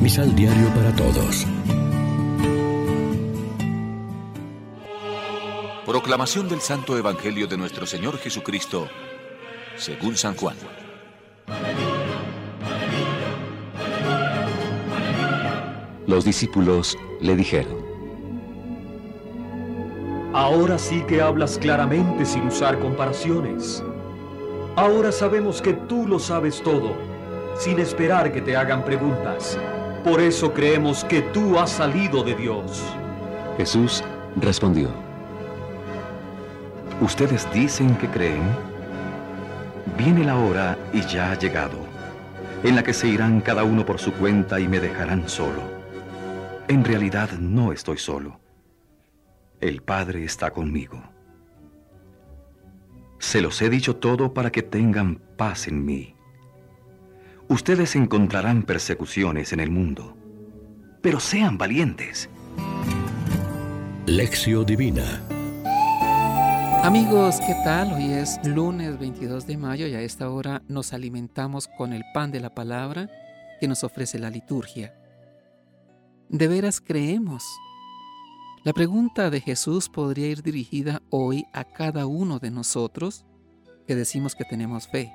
Misal Diario para Todos. Proclamación del Santo Evangelio de nuestro Señor Jesucristo, según San Juan. Los discípulos le dijeron, Ahora sí que hablas claramente sin usar comparaciones. Ahora sabemos que tú lo sabes todo, sin esperar que te hagan preguntas. Por eso creemos que tú has salido de Dios. Jesús respondió, ¿Ustedes dicen que creen? Viene la hora y ya ha llegado, en la que se irán cada uno por su cuenta y me dejarán solo. En realidad no estoy solo. El Padre está conmigo. Se los he dicho todo para que tengan paz en mí. Ustedes encontrarán persecuciones en el mundo, pero sean valientes. Lección Divina Amigos, ¿qué tal? Hoy es lunes 22 de mayo y a esta hora nos alimentamos con el pan de la palabra que nos ofrece la liturgia. ¿De veras creemos? La pregunta de Jesús podría ir dirigida hoy a cada uno de nosotros que decimos que tenemos fe.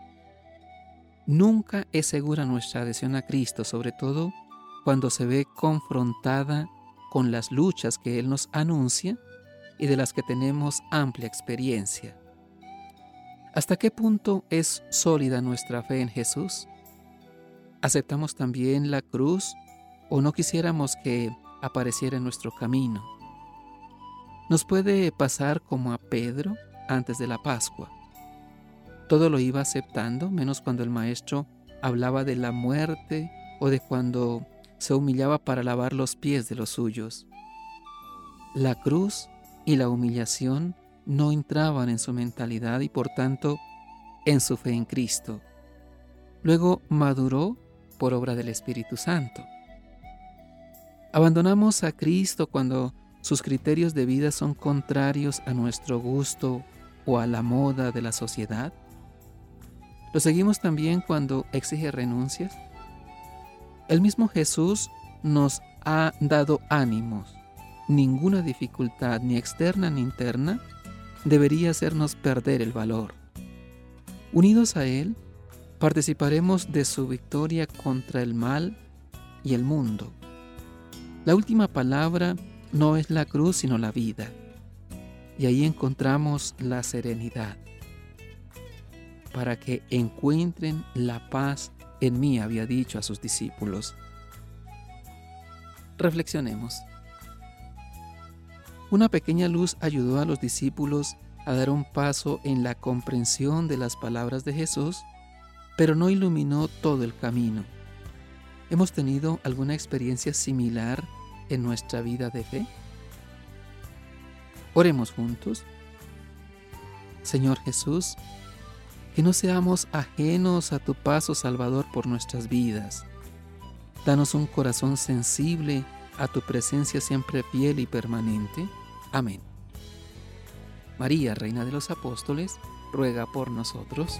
Nunca es segura nuestra adhesión a Cristo, sobre todo cuando se ve confrontada con las luchas que Él nos anuncia y de las que tenemos amplia experiencia. ¿Hasta qué punto es sólida nuestra fe en Jesús? ¿Aceptamos también la cruz o no quisiéramos que apareciera en nuestro camino? Nos puede pasar como a Pedro antes de la Pascua. Todo lo iba aceptando, menos cuando el maestro hablaba de la muerte o de cuando se humillaba para lavar los pies de los suyos. La cruz y la humillación no entraban en su mentalidad y por tanto en su fe en Cristo. Luego maduró por obra del Espíritu Santo. Abandonamos a Cristo cuando sus criterios de vida son contrarios a nuestro gusto o a la moda de la sociedad? ¿Lo seguimos también cuando exige renuncias? El mismo Jesús nos ha dado ánimos. Ninguna dificultad, ni externa ni interna, debería hacernos perder el valor. Unidos a Él, participaremos de su victoria contra el mal y el mundo. La última palabra no es la cruz sino la vida. Y ahí encontramos la serenidad. Para que encuentren la paz en mí, había dicho a sus discípulos. Reflexionemos. Una pequeña luz ayudó a los discípulos a dar un paso en la comprensión de las palabras de Jesús, pero no iluminó todo el camino. ¿Hemos tenido alguna experiencia similar en nuestra vida de fe? Oremos juntos. Señor Jesús, que no seamos ajenos a tu paso salvador por nuestras vidas. Danos un corazón sensible a tu presencia siempre fiel y permanente. Amén. María, Reina de los Apóstoles, ruega por nosotros.